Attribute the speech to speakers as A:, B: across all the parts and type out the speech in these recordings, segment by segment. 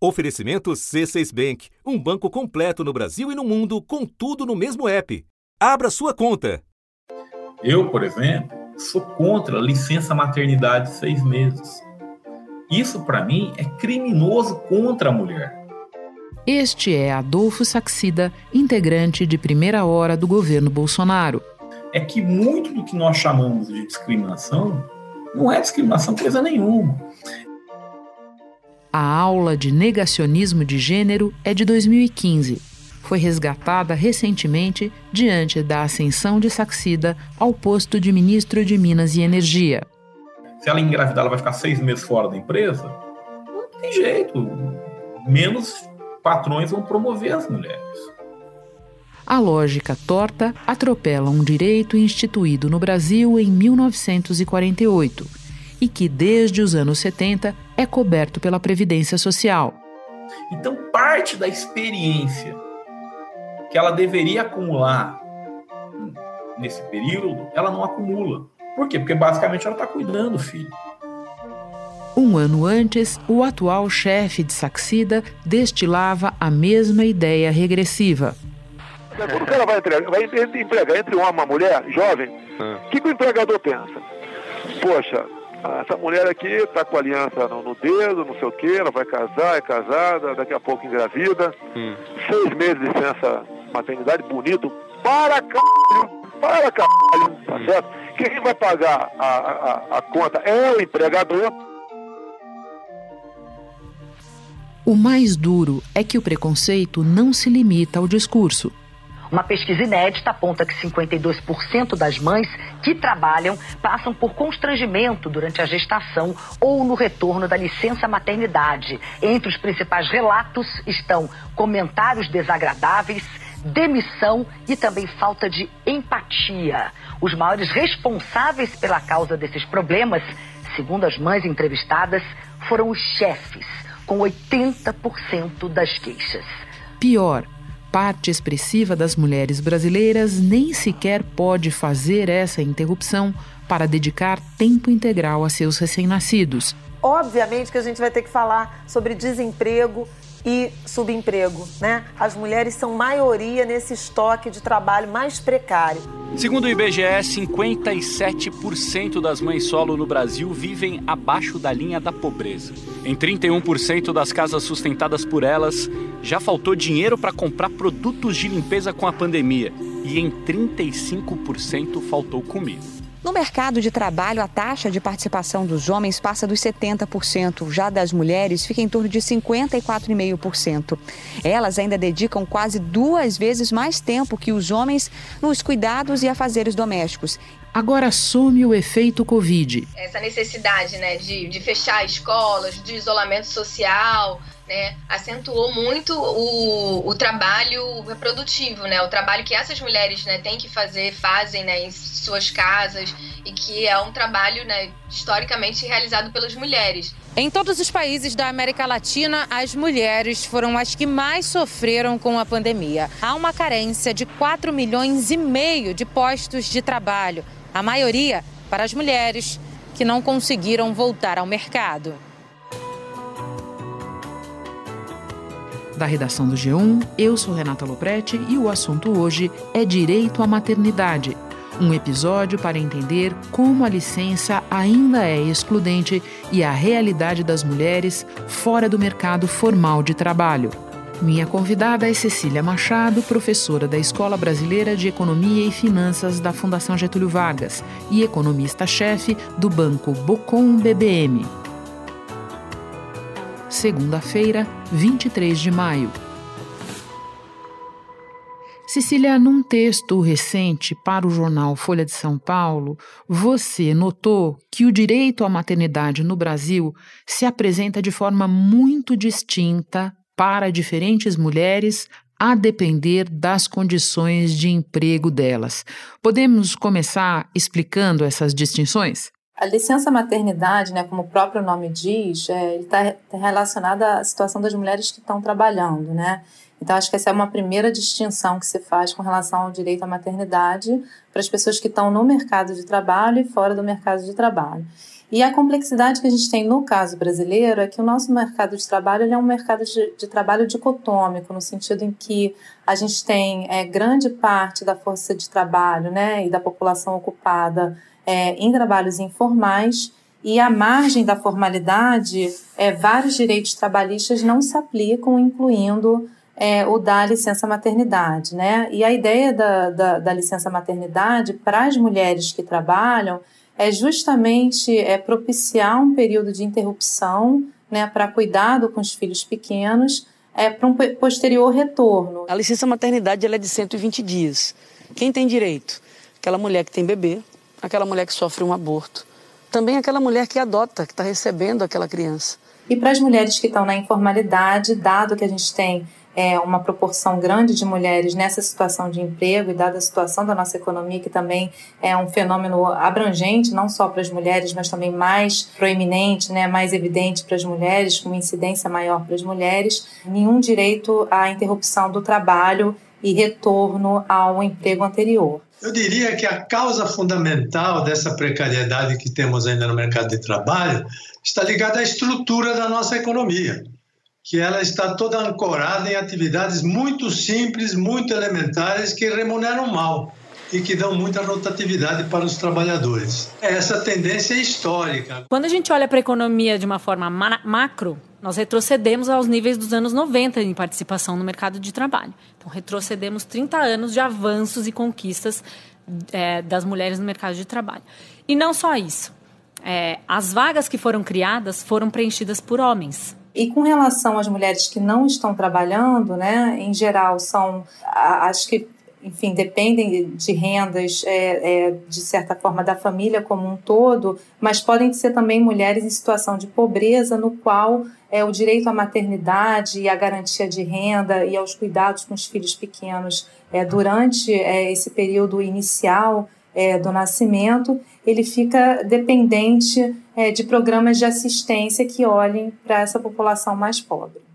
A: Oferecimento C6 Bank, um banco completo no Brasil e no mundo, com tudo no mesmo app. Abra sua conta.
B: Eu, por exemplo, sou contra a licença maternidade de seis meses. Isso, para mim, é criminoso contra a mulher.
C: Este é Adolfo Saxida, integrante de primeira hora do governo Bolsonaro.
B: É que muito do que nós chamamos de discriminação não é discriminação coisa nenhuma.
C: A aula de negacionismo de gênero é de 2015. Foi resgatada recentemente diante da ascensão de Saxida ao posto de ministro de Minas e Energia.
B: Se ela engravidar, ela vai ficar seis meses fora da empresa? Não tem jeito. Menos patrões vão promover as mulheres.
C: A lógica torta atropela um direito instituído no Brasil em 1948 e que, desde os anos 70, é coberto pela Previdência Social.
B: Então, parte da experiência que ela deveria acumular nesse período, ela não acumula. Por quê? Porque basicamente ela está cuidando do filho.
C: Um ano antes, o atual chefe de Saxida destilava a mesma ideia regressiva.
D: Quando o cara vai, entregar, vai empregar entre um homem e uma mulher jovem, o ah. que, que o empregador pensa? Poxa, essa mulher aqui está com aliança no, no, dedo, não sei o que, ela vai casar, é casada, daqui a pouco engravida. Hum. Seis meses de licença maternidade, bonito. Para caralho! Para caralho! Tá hum. certo? Quem vai pagar a, a, a conta é o empregador.
C: O mais duro é que o preconceito não se limita ao discurso.
E: Uma pesquisa inédita aponta que 52% das mães que trabalham passam por constrangimento durante a gestação ou no retorno da licença maternidade. Entre os principais relatos estão comentários desagradáveis, demissão e também falta de empatia. Os maiores responsáveis pela causa desses problemas, segundo as mães entrevistadas, foram os chefes, com 80% das queixas.
C: Pior, parte expressiva das mulheres brasileiras nem sequer pode fazer essa interrupção para dedicar tempo integral a seus recém-nascidos.
F: Obviamente que a gente vai ter que falar sobre desemprego e subemprego, né? As mulheres são maioria nesse estoque de trabalho mais precário.
G: Segundo o IBGE, 57% das mães solo no Brasil vivem abaixo da linha da pobreza. Em 31% das casas sustentadas por elas, já faltou dinheiro para comprar produtos de limpeza com a pandemia. E em 35% faltou comida.
H: No mercado de trabalho, a taxa de participação dos homens passa dos 70%, já das mulheres fica em torno de 54,5%. Elas ainda dedicam quase duas vezes mais tempo que os homens nos cuidados e afazeres domésticos.
C: Agora assume o efeito Covid.
I: Essa necessidade né, de, de fechar escolas, de isolamento social, né, acentuou muito o, o trabalho reprodutivo, né, o trabalho que essas mulheres né, têm que fazer, fazem né, em suas casas e que é um trabalho né, historicamente realizado pelas mulheres.
J: Em todos os países da América Latina, as mulheres foram as que mais sofreram com a pandemia. Há uma carência de 4 milhões e meio de postos de trabalho, a maioria para as mulheres que não conseguiram voltar ao mercado.
C: Da redação do G1, eu sou Renata Loprete e o assunto hoje é direito à maternidade. Um episódio para entender como a licença ainda é excludente e a realidade das mulheres fora do mercado formal de trabalho. Minha convidada é Cecília Machado, professora da Escola Brasileira de Economia e Finanças da Fundação Getúlio Vargas e economista-chefe do Banco Bocom BBM segunda-feira, 23 de maio. Cecília, num texto recente para o jornal Folha de São Paulo, você notou que o direito à maternidade no Brasil se apresenta de forma muito distinta para diferentes mulheres, a depender das condições de emprego delas. Podemos começar explicando essas distinções?
K: A licença maternidade, né, como o próprio nome diz, é, está tá relacionada à situação das mulheres que estão trabalhando, né? Então, acho que essa é uma primeira distinção que se faz com relação ao direito à maternidade para as pessoas que estão no mercado de trabalho e fora do mercado de trabalho. E a complexidade que a gente tem no caso brasileiro é que o nosso mercado de trabalho é um mercado de, de, trabalho dicotômico, no sentido em que a gente tem é, grande parte da força de trabalho né, e da população ocupada é, em trabalhos informais e à margem da formalidade, é, vários direitos trabalhistas não se aplicam, incluindo é, o da licença maternidade. Né? E a ideia da, da, da licença maternidade para as mulheres que trabalham é justamente é, propiciar um período de interrupção né, para cuidado com os filhos pequenos é, para um posterior retorno.
L: A licença maternidade ela é de 120 dias. Quem tem direito? Aquela mulher que tem bebê, aquela mulher que sofre um aborto, também aquela mulher que adota, que está recebendo aquela criança.
K: E para as mulheres que estão na informalidade, dado que a gente tem é, uma proporção grande de mulheres nessa situação de emprego e dada a situação da nossa economia, que também é um fenômeno abrangente, não só para as mulheres, mas também mais proeminente, né, mais evidente para as mulheres, com incidência maior para as mulheres, nenhum direito à interrupção do trabalho e retorno ao emprego anterior.
M: Eu diria que a causa fundamental dessa precariedade que temos ainda no mercado de trabalho está ligada à estrutura da nossa economia, que ela está toda ancorada em atividades muito simples, muito elementares, que remuneram mal e que dão muita rotatividade para os trabalhadores. Essa tendência é histórica.
N: Quando a gente olha para a economia de uma forma macro, nós retrocedemos aos níveis dos anos 90 em participação no mercado de trabalho. Então, retrocedemos 30 anos de avanços e conquistas é, das mulheres no mercado de trabalho. E não só isso. É, as vagas que foram criadas foram preenchidas por homens.
K: E com relação às mulheres que não estão trabalhando, né, em geral são, acho que enfim, dependem de rendas, é, é, de certa forma, da família como um todo, mas podem ser também mulheres em situação de pobreza, no qual é, o direito à maternidade e à garantia de renda e aos cuidados com os filhos pequenos é, durante é, esse período inicial é, do nascimento, ele fica dependente é, de programas de assistência que olhem para essa população mais pobre.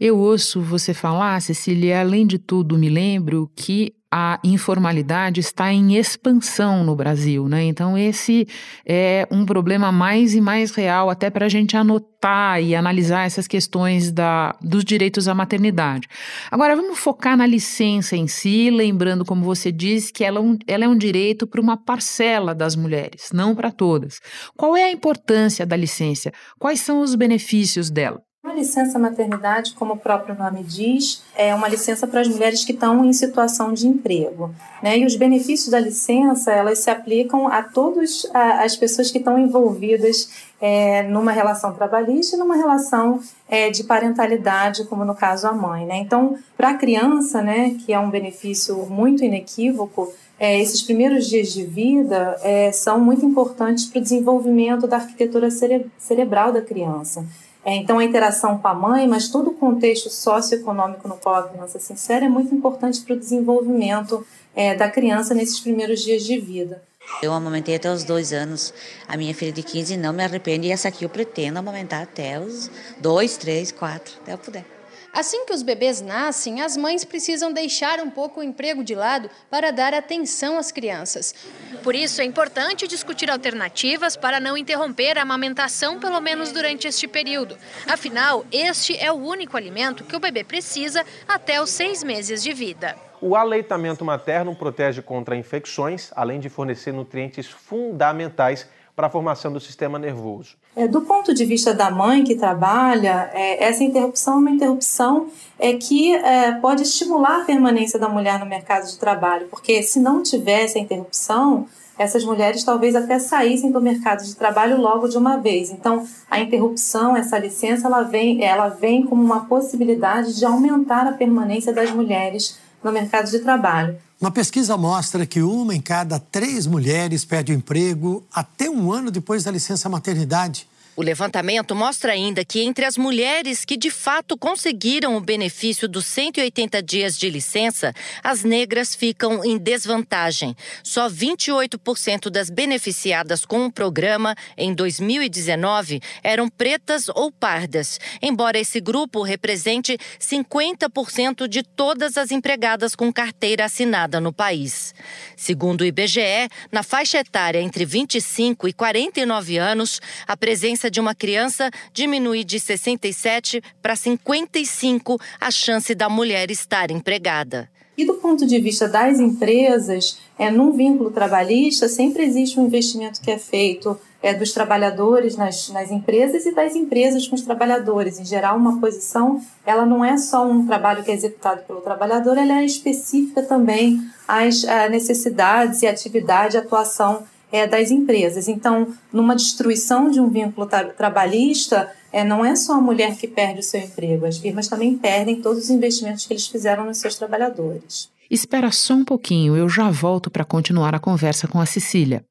C: Eu ouço você falar, Cecília, além de tudo, me lembro que a informalidade está em expansão no Brasil, né? Então, esse é um problema mais e mais real, até para a gente anotar e analisar essas questões da, dos direitos à maternidade. Agora, vamos focar na licença em si, lembrando, como você disse, que ela, é ela é um direito para uma parcela das mulheres, não para todas. Qual é a importância da licença? Quais são os benefícios dela?
K: A licença maternidade, como o próprio nome diz, é uma licença para as mulheres que estão em situação de emprego. Né? E os benefícios da licença, elas se aplicam a todas as pessoas que estão envolvidas é, numa relação trabalhista e numa relação é, de parentalidade, como no caso a mãe. Né? Então, para a criança, né, que é um benefício muito inequívoco, é, esses primeiros dias de vida é, são muito importantes para o desenvolvimento da arquitetura cere cerebral da criança. É, então, a interação com a mãe, mas todo o contexto socioeconômico no qual a criança se insere é muito importante para o desenvolvimento é, da criança nesses primeiros dias de vida.
O: Eu amamentei até os dois anos. A minha filha de 15 não me arrependo e essa aqui eu pretendo amamentar até os dois, três, quatro, até eu puder.
P: Assim que os bebês nascem, as mães precisam deixar um pouco o emprego de lado para dar atenção às crianças. Por isso, é importante discutir alternativas para não interromper a amamentação, pelo menos durante este período. Afinal, este é o único alimento que o bebê precisa até os seis meses de vida.
Q: O aleitamento materno protege contra infecções, além de fornecer nutrientes fundamentais para a formação do sistema nervoso.
K: É, do ponto de vista da mãe que trabalha, é, essa interrupção é uma interrupção é, que é, pode estimular a permanência da mulher no mercado de trabalho, porque se não tivesse a interrupção, essas mulheres talvez até saíssem do mercado de trabalho logo de uma vez. Então, a interrupção, essa licença, ela vem, ela vem como uma possibilidade de aumentar a permanência das mulheres no mercado de trabalho.
R: Uma pesquisa mostra que uma em cada três mulheres perde o emprego até um ano depois da licença maternidade.
S: O levantamento mostra ainda que entre as mulheres que de fato conseguiram o benefício dos 180 dias de licença, as negras ficam em desvantagem. Só 28% das beneficiadas com o programa em 2019 eram pretas ou pardas, embora esse grupo represente 50% de todas as empregadas com carteira assinada no país. Segundo o IBGE, na faixa etária entre 25 e 49 anos, a presença de uma criança diminui de 67 para 55 a chance da mulher estar empregada.
K: E do ponto de vista das empresas, é, num vínculo trabalhista, sempre existe um investimento que é feito é, dos trabalhadores nas, nas empresas e das empresas com os trabalhadores. Em geral, uma posição, ela não é só um trabalho que é executado pelo trabalhador, ela é específica também às necessidades e atividade, atuação é, das empresas. Então, numa destruição de um vínculo tra trabalhista, é, não é só a mulher que perde o seu emprego, as firmas também perdem todos os investimentos que eles fizeram nos seus trabalhadores.
C: Espera só um pouquinho, eu já volto para continuar a conversa com a Cecília.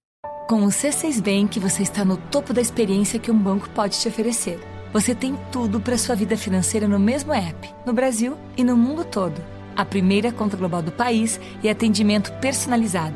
T: Com o C6 Bank, você está no topo da experiência que um banco pode te oferecer. Você tem tudo para sua vida financeira no mesmo app, no Brasil e no mundo todo. A primeira conta global do país e atendimento personalizado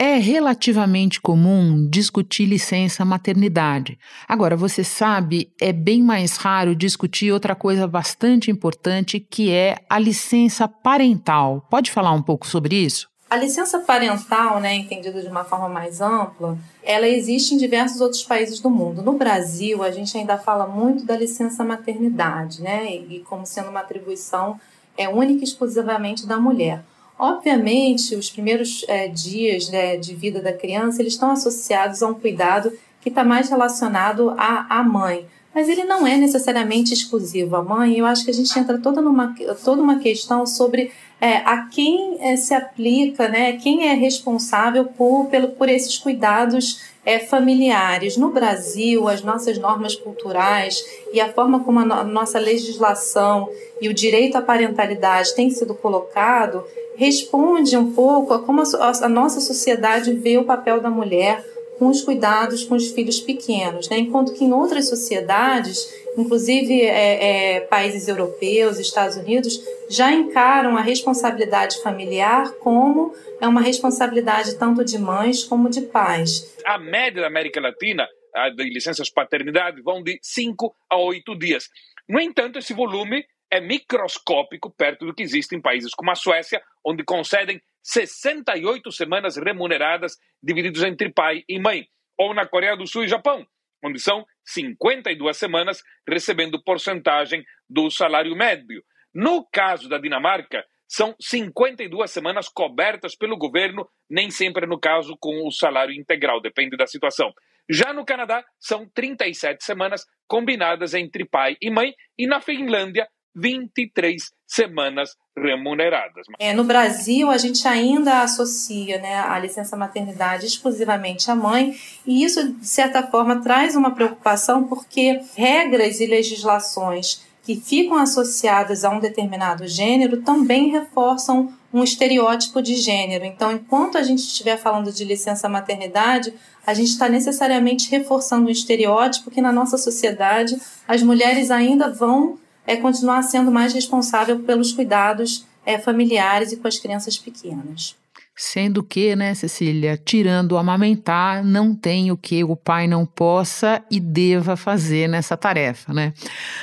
C: é relativamente comum discutir licença maternidade. Agora, você sabe, é bem mais raro discutir outra coisa bastante importante, que é a licença parental. Pode falar um pouco sobre isso?
K: A licença parental, né, entendida de uma forma mais ampla, ela existe em diversos outros países do mundo. No Brasil, a gente ainda fala muito da licença maternidade, né, e como sendo uma atribuição é, única e exclusivamente da mulher. Obviamente, os primeiros é, dias né, de vida da criança eles estão associados a um cuidado que está mais relacionado à, à mãe, mas ele não é necessariamente exclusivo à mãe. Eu acho que a gente entra toda numa toda uma questão sobre é, a quem é, se aplica, né, quem é responsável por, pelo, por esses cuidados é, familiares. No Brasil, as nossas normas culturais e a forma como a, no, a nossa legislação e o direito à parentalidade tem sido colocado responde um pouco a como a, a nossa sociedade vê o papel da mulher com os cuidados com os filhos pequenos, né? enquanto que em outras sociedades, inclusive é, é, países europeus, Estados Unidos, já encaram a responsabilidade familiar como é uma responsabilidade tanto de mães como de pais.
U: A média da América Latina de licenças paternidade vão de 5 a 8 dias. No entanto, esse volume é microscópico perto do que existe em países como a Suécia, onde concedem 68 semanas remuneradas divididas entre pai e mãe, ou na Coreia do Sul e Japão, onde são 52 semanas recebendo porcentagem do salário médio. No caso da Dinamarca, são 52 semanas cobertas pelo governo, nem sempre no caso com o salário integral, depende da situação. Já no Canadá, são 37 semanas combinadas entre pai e mãe, e na Finlândia, 23 semanas remuneradas.
K: É, no Brasil, a gente ainda associa né, a licença maternidade exclusivamente à mãe, e isso, de certa forma, traz uma preocupação porque regras e legislações que ficam associadas a um determinado gênero também reforçam um estereótipo de gênero. Então, enquanto a gente estiver falando de licença maternidade, a gente está necessariamente reforçando um estereótipo que na nossa sociedade as mulheres ainda vão é continuar sendo mais responsável pelos cuidados é, familiares e com as crianças pequenas.
C: Sendo que, né, Cecília, tirando o amamentar, não tem o que o pai não possa e deva fazer nessa tarefa, né?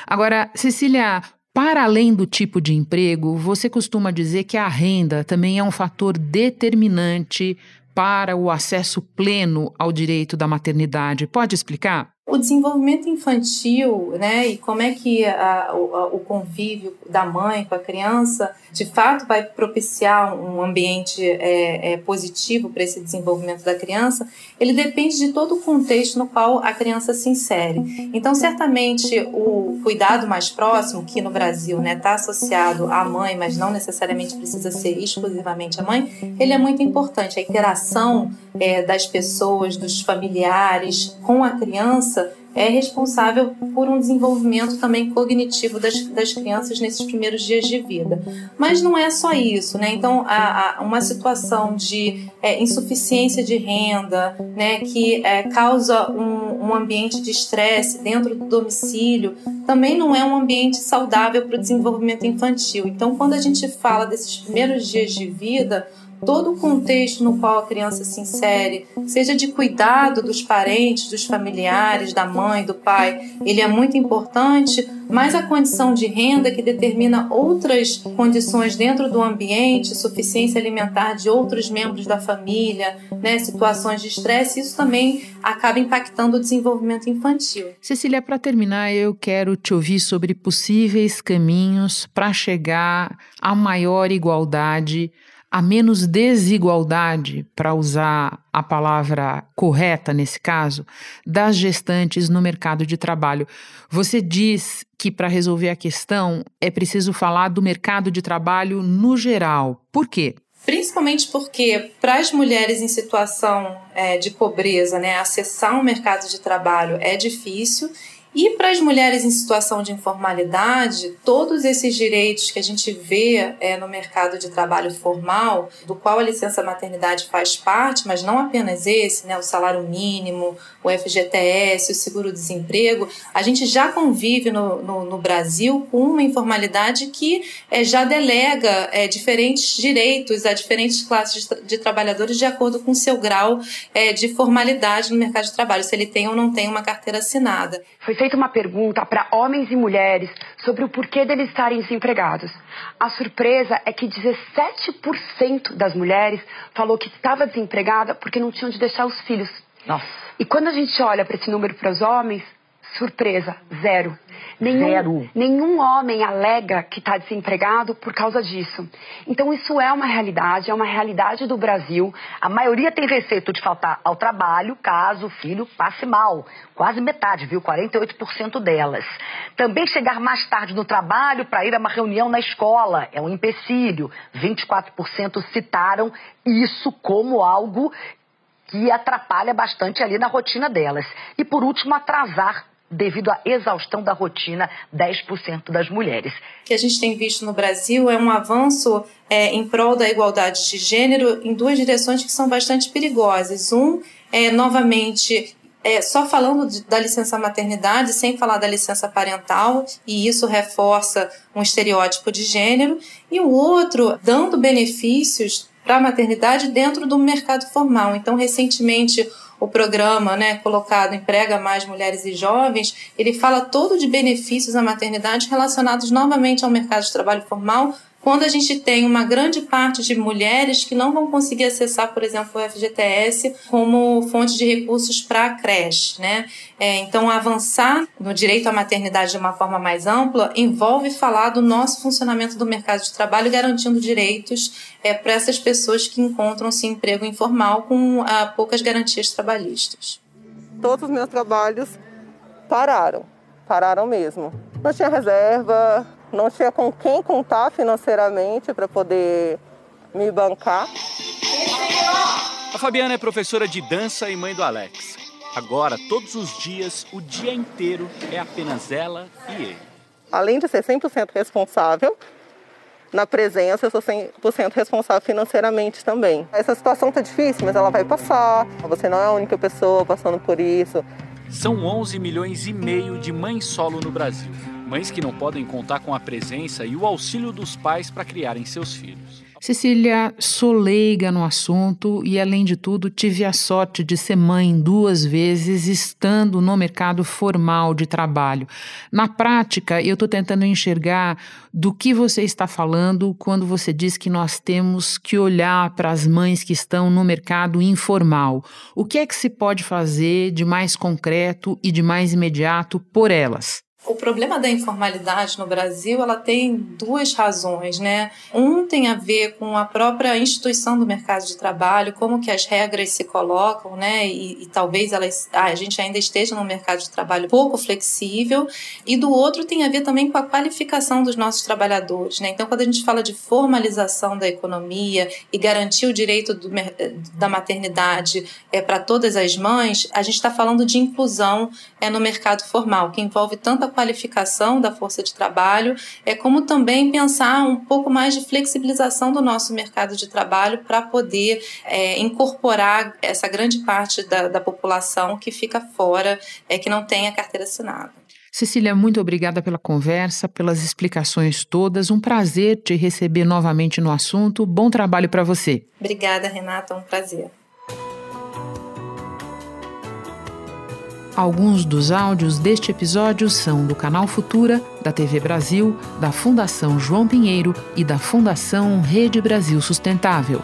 C: Agora, Cecília, para além do tipo de emprego, você costuma dizer que a renda também é um fator determinante para o acesso pleno ao direito da maternidade. Pode explicar?
K: O desenvolvimento infantil, né, e como é que a, o, o, convívio da mãe com a criança, de fato, vai propiciar um ambiente é, é, positivo para esse desenvolvimento da criança, ele depende de todo o contexto no qual a criança se insere. Então, certamente, o cuidado mais próximo, que no Brasil está né, tá associado à mãe, mas não necessariamente precisa ser exclusivamente a mãe, ele é muito importante. A interação é, das pessoas, dos familiares com a criança é responsável por um desenvolvimento também cognitivo das, das crianças nesses primeiros dias de vida. Mas não é só isso, né? Então, uma situação de é, insuficiência de renda, né, que é, causa um, um ambiente de estresse dentro do domicílio, também não é um ambiente saudável para o desenvolvimento infantil. Então, quando a gente fala desses primeiros dias de vida, todo o contexto no qual a criança se insere, seja de cuidado dos parentes, dos familiares, da mãe, do pai, ele é muito importante, mas a condição de renda que determina outras condições dentro do ambiente, suficiência alimentar de outros membros da família, né, situações de estresse, isso também acaba impactando o desenvolvimento infantil.
C: Cecília, para terminar, eu quero te ouvir sobre possíveis caminhos para chegar à maior igualdade a menos desigualdade, para usar a palavra correta nesse caso, das gestantes no mercado de trabalho. Você diz que para resolver a questão é preciso falar do mercado de trabalho no geral. Por quê?
K: Principalmente porque, para as mulheres em situação é, de pobreza, né, acessar um mercado de trabalho é difícil e para as mulheres em situação de informalidade, todos esses direitos que a gente vê é, no mercado de trabalho formal, do qual a licença maternidade faz parte, mas não apenas esse, né, o salário mínimo, o FGTS, o seguro-desemprego, a gente já convive no, no, no, Brasil com uma informalidade que é, já delega é, diferentes direitos a diferentes classes de, de, trabalhadores de acordo com seu grau é, de formalidade no mercado de trabalho, se ele tem ou não tem uma carteira assinada.
E: Foi feita uma pergunta para homens e mulheres sobre o porquê deles estarem desempregados. A surpresa é que 17% das mulheres falou que estava desempregada porque não tinham de deixar os filhos. Nossa. E quando a gente olha para esse número para os homens, surpresa, zero. Nenhum, Zero. nenhum homem alega que está desempregado por causa disso. Então, isso é uma realidade, é uma realidade do Brasil. A maioria tem receito de faltar ao trabalho caso o filho passe mal. Quase metade, viu? 48% delas. Também chegar mais tarde no trabalho para ir a uma reunião na escola é um empecilho. 24% citaram isso como algo que atrapalha bastante ali na rotina delas. E por último, atrasar devido à exaustão da rotina 10% das mulheres.
K: O que a gente tem visto no Brasil é um avanço é, em prol da igualdade de gênero em duas direções que são bastante perigosas. Um é, novamente, é, só falando de, da licença maternidade, sem falar da licença parental, e isso reforça um estereótipo de gênero, e o outro dando benefícios para a maternidade dentro do mercado formal. Então, recentemente, o programa né, colocado Emprega Mais Mulheres e Jovens, ele fala todo de benefícios à maternidade relacionados novamente ao mercado de trabalho formal, quando a gente tem uma grande parte de mulheres que não vão conseguir acessar, por exemplo, o FGTS como fonte de recursos para a creche. Né? É, então, avançar no direito à maternidade de uma forma mais ampla envolve falar do nosso funcionamento do mercado de trabalho, garantindo direitos é, para essas pessoas que encontram-se em emprego informal com ah, poucas garantias trabalhistas.
V: Todos os meus trabalhos pararam, pararam mesmo. Não tinha reserva, não tinha com quem contar financeiramente para poder me bancar.
G: A Fabiana é professora de dança e mãe do Alex. Agora, todos os dias, o dia inteiro é apenas ela e ele.
V: Além de ser 100% responsável, na presença eu sou 100% responsável financeiramente também. Essa situação tá difícil, mas ela vai passar. Você não é a única pessoa passando por isso.
G: São 11 milhões e meio de mães solo no Brasil. Mães que não podem contar com a presença e o auxílio dos pais para criarem seus filhos.
C: Cecília, sou leiga no assunto e, além de tudo, tive a sorte de ser mãe duas vezes, estando no mercado formal de trabalho. Na prática, eu estou tentando enxergar do que você está falando quando você diz que nós temos que olhar para as mães que estão no mercado informal. O que é que se pode fazer de mais concreto e de mais imediato por elas?
K: O problema da informalidade no Brasil, ela tem duas razões, né? Um tem a ver com a própria instituição do mercado de trabalho, como que as regras se colocam, né? E, e talvez elas, ah, a gente ainda esteja num mercado de trabalho pouco flexível. E do outro tem a ver também com a qualificação dos nossos trabalhadores, né? Então, quando a gente fala de formalização da economia e garantir o direito do, da maternidade é, para todas as mães, a gente está falando de inclusão é, no mercado formal, que envolve tanto a qualificação da força de trabalho, é como também pensar um pouco mais de flexibilização do nosso mercado de trabalho para poder é, incorporar essa grande parte da, da população que fica fora, é, que não tem a carteira assinada.
C: Cecília, muito obrigada pela conversa, pelas explicações todas. Um prazer te receber novamente no assunto. Bom trabalho para você.
K: Obrigada, Renata. Um prazer.
C: Alguns dos áudios deste episódio são do canal Futura, da TV Brasil, da Fundação João Pinheiro e da Fundação Rede Brasil Sustentável.